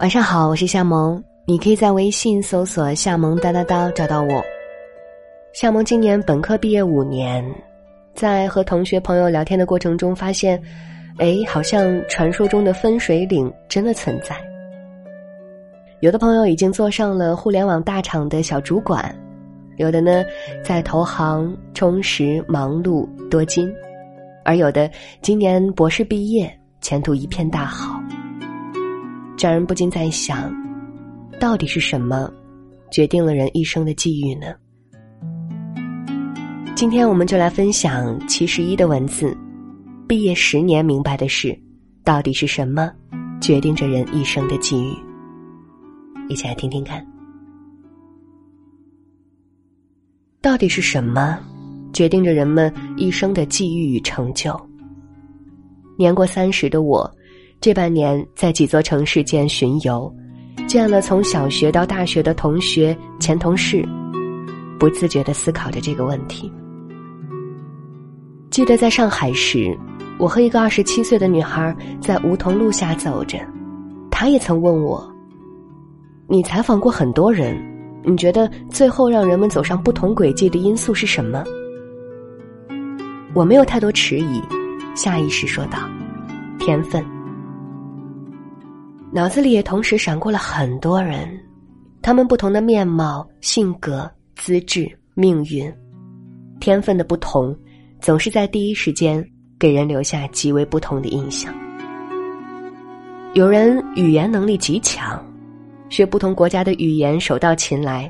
晚上好，我是夏萌，你可以在微信搜索“夏萌叨叨叨”找到我。夏萌今年本科毕业五年，在和同学朋友聊天的过程中，发现，哎，好像传说中的分水岭真的存在。有的朋友已经做上了互联网大厂的小主管，有的呢在投行充实忙碌多金，而有的今年博士毕业，前途一片大好。让人不禁在想，到底是什么决定了人一生的际遇呢？今天我们就来分享七十一的文字。毕业十年明白的事，到底是什么决定着人一生的际遇？一起来听听看。到底是什么决定着人们一生的际遇与成就？年过三十的我。这半年在几座城市间巡游，见了从小学到大学的同学、前同事，不自觉的思考着这个问题。记得在上海时，我和一个二十七岁的女孩在梧桐路下走着，她也曾问我：“你采访过很多人，你觉得最后让人们走上不同轨迹的因素是什么？”我没有太多迟疑，下意识说道：“天分。”脑子里也同时闪过了很多人，他们不同的面貌、性格、资质、命运、天分的不同，总是在第一时间给人留下极为不同的印象。有人语言能力极强，学不同国家的语言手到擒来，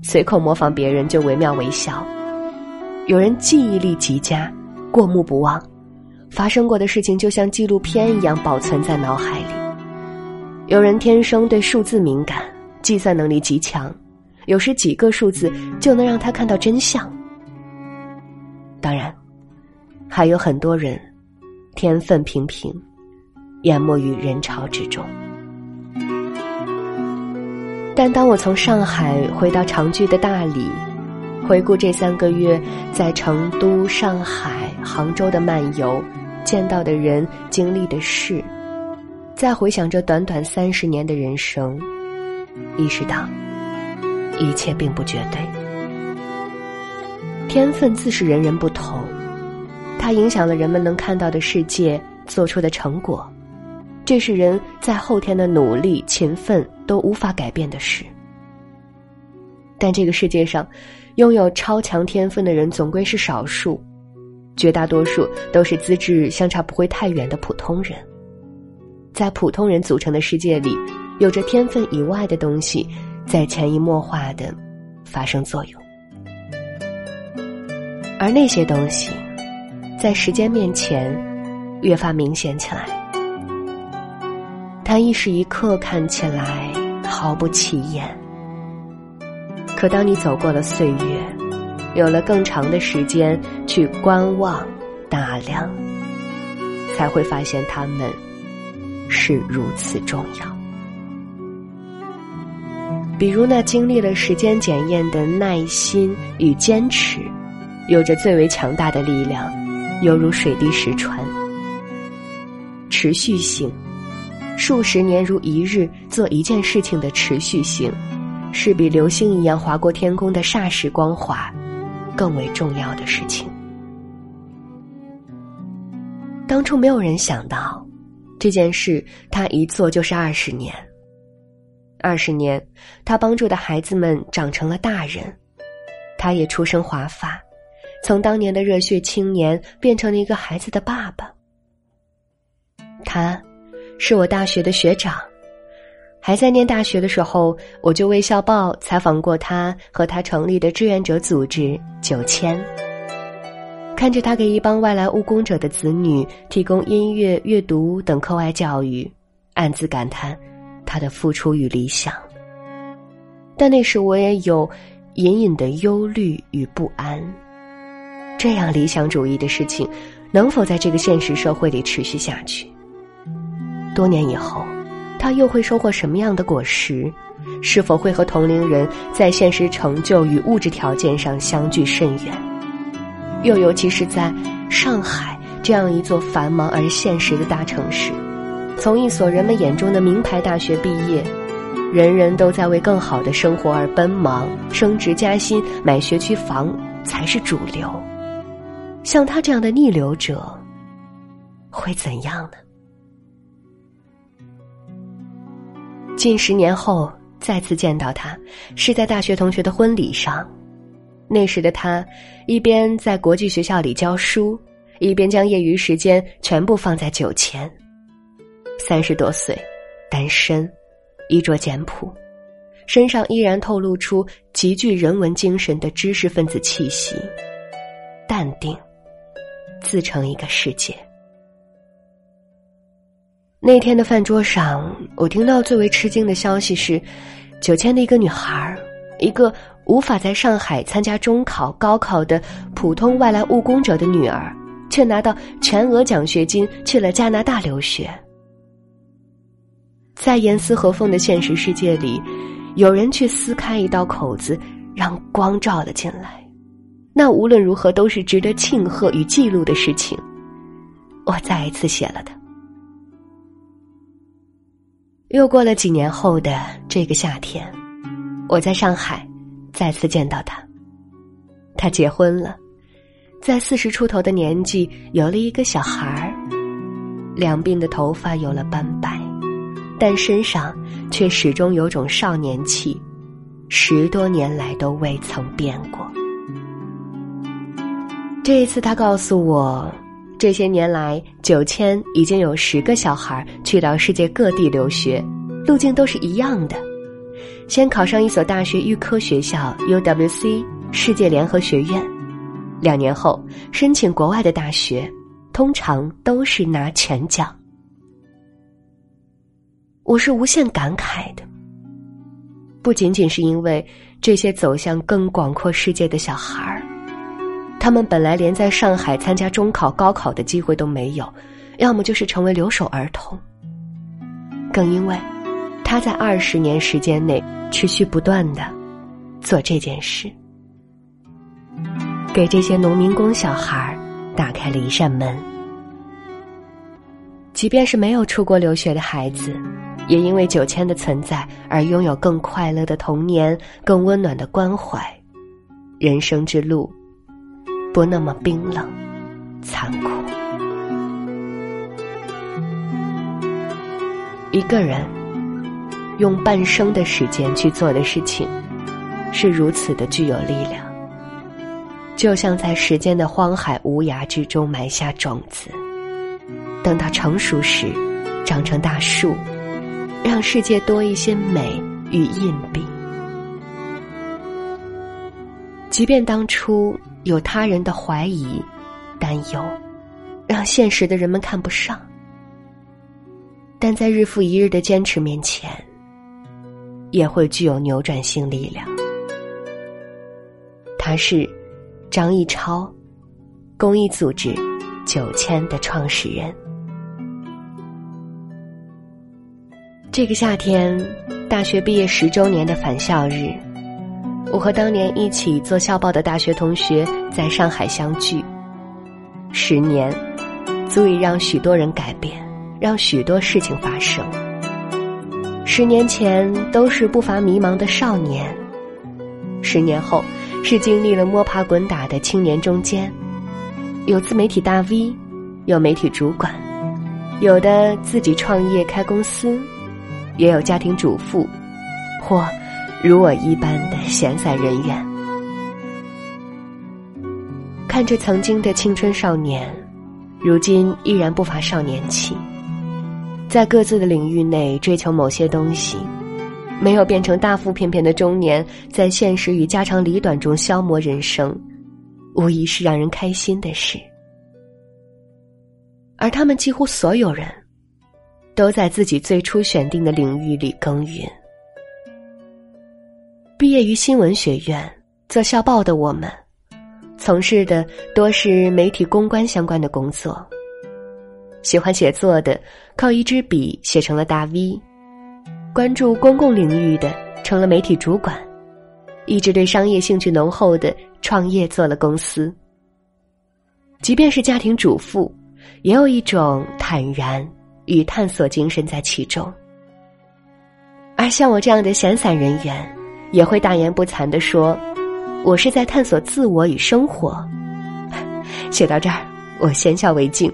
随口模仿别人就惟妙惟肖；有人记忆力极佳，过目不忘，发生过的事情就像纪录片一样保存在脑海里。有人天生对数字敏感，计算能力极强，有时几个数字就能让他看到真相。当然，还有很多人天分平平，淹没于人潮之中。但当我从上海回到常居的大理，回顾这三个月在成都、上海、杭州的漫游，见到的人、经历的事。再回想这短短三十年的人生，意识到一切并不绝对。天分自是人人不同，它影响了人们能看到的世界，做出的成果，这是人在后天的努力、勤奋都无法改变的事。但这个世界上，拥有超强天分的人总归是少数，绝大多数都是资质相差不会太远的普通人。在普通人组成的世界里，有着天分以外的东西，在潜移默化的发生作用，而那些东西，在时间面前越发明显起来。它一时一刻看起来毫不起眼，可当你走过了岁月，有了更长的时间去观望、打量，才会发现它们。是如此重要。比如那经历了时间检验的耐心与坚持，有着最为强大的力量，犹如水滴石穿。持续性，数十年如一日做一件事情的持续性，是比流星一样划过天空的霎时光华，更为重要的事情。当初没有人想到。这件事，他一做就是二十年。二十年，他帮助的孩子们长成了大人，他也出生华发，从当年的热血青年变成了一个孩子的爸爸。他，是我大学的学长，还在念大学的时候，我就为校报采访过他和他成立的志愿者组织九千。看着他给一帮外来务工者的子女提供音乐、阅读等课外教育，暗自感叹他的付出与理想。但那时我也有隐隐的忧虑与不安：这样理想主义的事情，能否在这个现实社会里持续下去？多年以后，他又会收获什么样的果实？是否会和同龄人在现实成就与物质条件上相距甚远？又尤其是在上海这样一座繁忙而现实的大城市，从一所人们眼中的名牌大学毕业，人人都在为更好的生活而奔忙，升职加薪、买学区房才是主流。像他这样的逆流者，会怎样呢？近十年后再次见到他，是在大学同学的婚礼上。那时的他，一边在国际学校里教书，一边将业余时间全部放在酒前。三十多岁，单身，衣着简朴，身上依然透露出极具人文精神的知识分子气息，淡定，自成一个世界。那天的饭桌上，我听到最为吃惊的消息是，九千的一个女孩一个无法在上海参加中考、高考的普通外来务工者的女儿，却拿到全额奖学金去了加拿大留学。在严丝合缝的现实世界里，有人去撕开一道口子，让光照了进来，那无论如何都是值得庆贺与记录的事情。我再一次写了它。又过了几年后的这个夏天，我在上海再次见到他。他结婚了，在四十出头的年纪有了一个小孩儿，两鬓的头发有了斑白。但身上却始终有种少年气，十多年来都未曾变过。这一次，他告诉我，这些年来九千已经有十个小孩去到世界各地留学，路径都是一样的：先考上一所大学预科学校 （UWC） 世界联合学院，两年后申请国外的大学，通常都是拿全奖。我是无限感慨的，不仅仅是因为这些走向更广阔世界的小孩儿，他们本来连在上海参加中考、高考的机会都没有，要么就是成为留守儿童。更因为他在二十年时间内持续不断的做这件事，给这些农民工小孩打开了一扇门。即便是没有出国留学的孩子。也因为九千的存在而拥有更快乐的童年，更温暖的关怀，人生之路不那么冰冷、残酷。一个人用半生的时间去做的事情，是如此的具有力量，就像在时间的荒海无涯之中埋下种子，等到成熟时，长成大树。让世界多一些美与硬币。即便当初有他人的怀疑、担忧，让现实的人们看不上，但在日复一日的坚持面前，也会具有扭转性力量。他是张一超，公益组织九千的创始人。这个夏天，大学毕业十周年的返校日，我和当年一起做校报的大学同学在上海相聚。十年，足以让许多人改变，让许多事情发生。十年前都是不乏迷茫的少年，十年后是经历了摸爬滚打的青年中间，有自媒体大 V，有媒体主管，有的自己创业开公司。也有家庭主妇，或如我一般的闲散人员。看着曾经的青春少年，如今依然不乏少年气，在各自的领域内追求某些东西，没有变成大腹便便的中年，在现实与家长里短中消磨人生，无疑是让人开心的事。而他们几乎所有人。都在自己最初选定的领域里耕耘。毕业于新闻学院做校报的我们，从事的多是媒体公关相关的工作。喜欢写作的，靠一支笔写成了大 V；关注公共领域的，成了媒体主管；一直对商业兴趣浓厚的，创业做了公司。即便是家庭主妇，也有一种坦然。与探索精神在其中。而像我这样的闲散人员，也会大言不惭的说：“我是在探索自我与生活。” 写到这儿，我先笑为敬。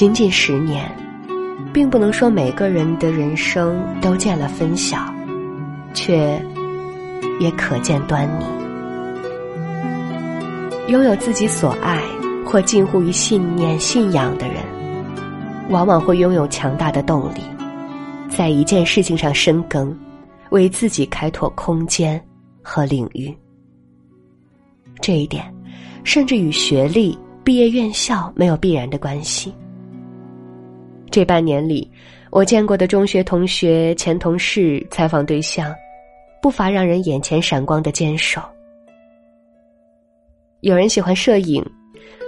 仅仅十年，并不能说每个人的人生都见了分晓，却也可见端倪。拥有自己所爱或近乎于信念、信仰的人，往往会拥有强大的动力。在一件事情上深耕，为自己开拓空间和领域。这一点，甚至与学历、毕业院校没有必然的关系。这半年里，我见过的中学同学、前同事、采访对象，不乏让人眼前闪光的坚守。有人喜欢摄影，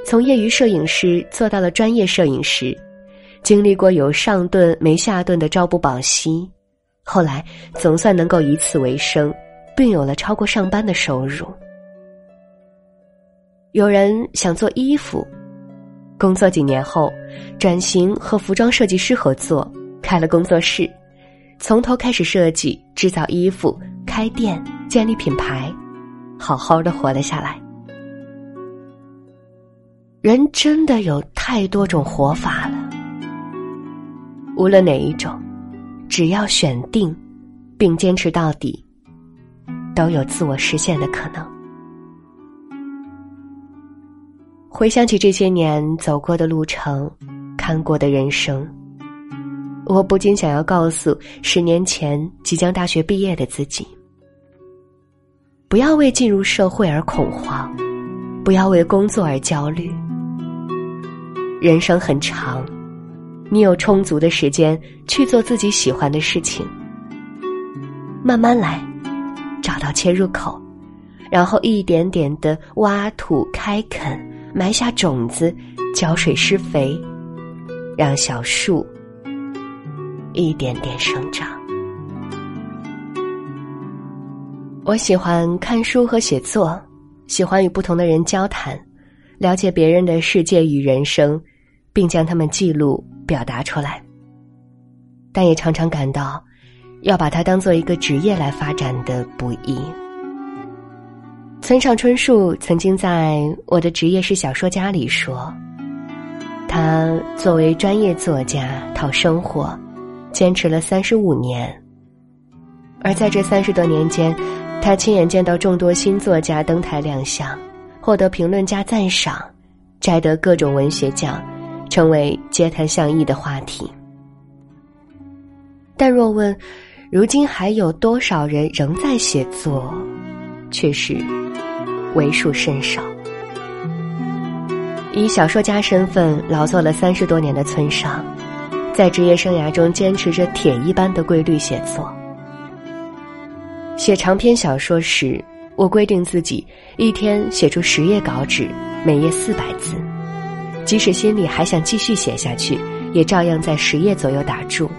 从业余摄影师做到了专业摄影师。经历过有上顿没下顿的朝不保夕，后来总算能够以此为生，并有了超过上班的收入。有人想做衣服，工作几年后，转型和服装设计师合作，开了工作室，从头开始设计、制造衣服，开店、建立品牌，好好的活了下来。人真的有太多种活法了。无论哪一种，只要选定，并坚持到底，都有自我实现的可能。回想起这些年走过的路程，看过的人生，我不禁想要告诉十年前即将大学毕业的自己：不要为进入社会而恐慌，不要为工作而焦虑。人生很长。你有充足的时间去做自己喜欢的事情，慢慢来，找到切入口，然后一点点的挖土开垦，埋下种子，浇水施肥，让小树一点点生长。我喜欢看书和写作，喜欢与不同的人交谈，了解别人的世界与人生，并将他们记录。表达出来，但也常常感到，要把它当做一个职业来发展的不易。村上春树曾经在《我的职业是小说家》里说，他作为专业作家讨生活，坚持了三十五年，而在这三十多年间，他亲眼见到众多新作家登台亮相，获得评论家赞赏，摘得各种文学奖。成为街谈巷议的话题，但若问，如今还有多少人仍在写作，却是为数甚少。以小说家身份劳作了三十多年的村上，在职业生涯中坚持着铁一般的规律写作。写长篇小说时，我规定自己一天写出十页稿纸，每页四百字。即使心里还想继续写下去，也照样在十页左右打住。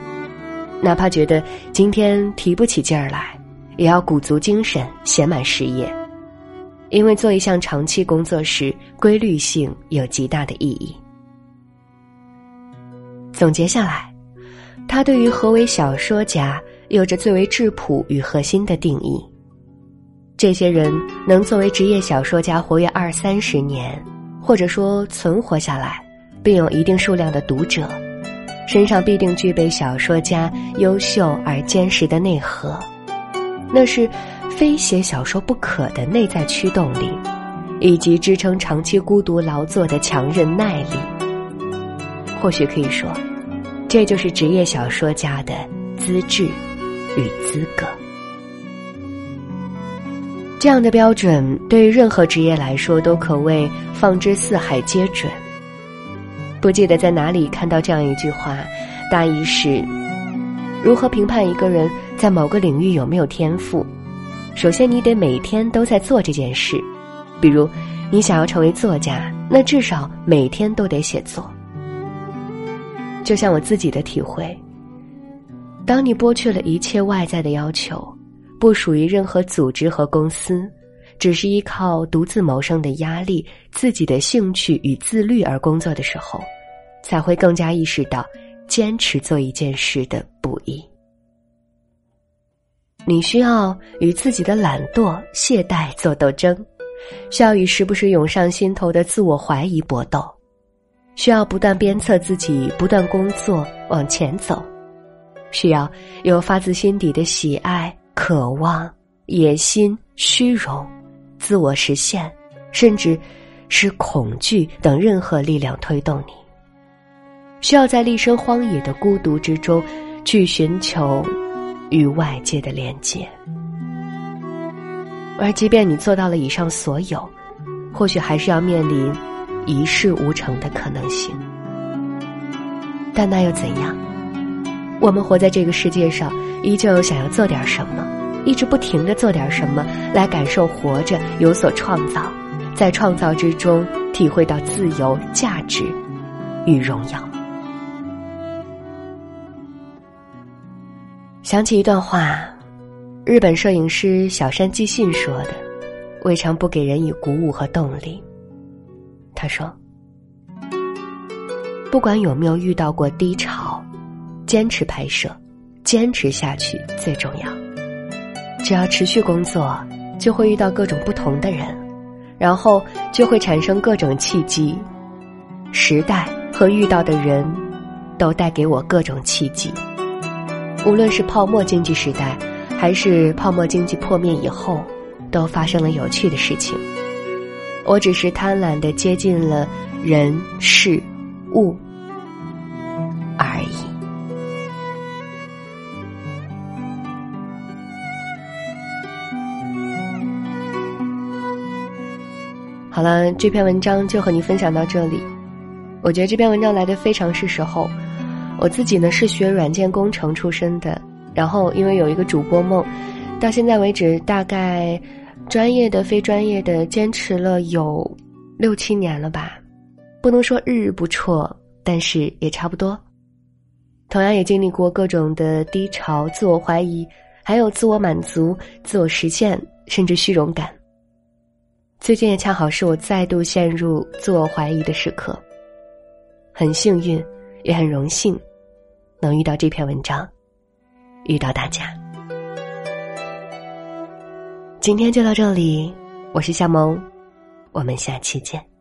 哪怕觉得今天提不起劲儿来，也要鼓足精神写满十页。因为做一项长期工作时，规律性有极大的意义。总结下来，他对于何为小说家有着最为质朴与核心的定义。这些人能作为职业小说家活跃二三十年。或者说存活下来，并有一定数量的读者，身上必定具备小说家优秀而坚实的内核，那是非写小说不可的内在驱动力，以及支撑长期孤独劳作的强韧耐力。或许可以说，这就是职业小说家的资质与资格。这样的标准对于任何职业来说都可谓放之四海皆准。不记得在哪里看到这样一句话，大意是：如何评判一个人在某个领域有没有天赋？首先，你得每天都在做这件事。比如，你想要成为作家，那至少每天都得写作。就像我自己的体会，当你剥去了一切外在的要求。不属于任何组织和公司，只是依靠独自谋生的压力、自己的兴趣与自律而工作的时候，才会更加意识到坚持做一件事的。你需要与自己的懒惰、懈怠做斗争，需要与时不时涌上心头的自我怀疑搏斗，需要不断鞭策自己，不断工作往前走，需要有发自心底的喜爱、渴望、野心、虚荣、自我实现，甚至是恐惧等任何力量推动你。需要在立身荒野的孤独之中，去寻求。与外界的连接，而即便你做到了以上所有，或许还是要面临一事无成的可能性。但那又怎样？我们活在这个世界上，依旧想要做点什么，一直不停的做点什么，来感受活着，有所创造，在创造之中体会到自由、价值与荣耀。想起一段话，日本摄影师小山纪信说的，未尝不给人以鼓舞和动力。他说：“不管有没有遇到过低潮，坚持拍摄，坚持下去最重要。只要持续工作，就会遇到各种不同的人，然后就会产生各种契机。时代和遇到的人，都带给我各种契机。”无论是泡沫经济时代，还是泡沫经济破灭以后，都发生了有趣的事情。我只是贪婪的接近了人事物而已。好了，这篇文章就和你分享到这里。我觉得这篇文章来的非常是时候。我自己呢是学软件工程出身的，然后因为有一个主播梦，到现在为止大概专业的、非专业的坚持了有六七年了吧，不能说日日不辍，但是也差不多。同样也经历过各种的低潮、自我怀疑，还有自我满足、自我实现，甚至虚荣感。最近也恰好是我再度陷入自我怀疑的时刻，很幸运。也很荣幸，能遇到这篇文章，遇到大家。今天就到这里，我是夏萌，我们下期见。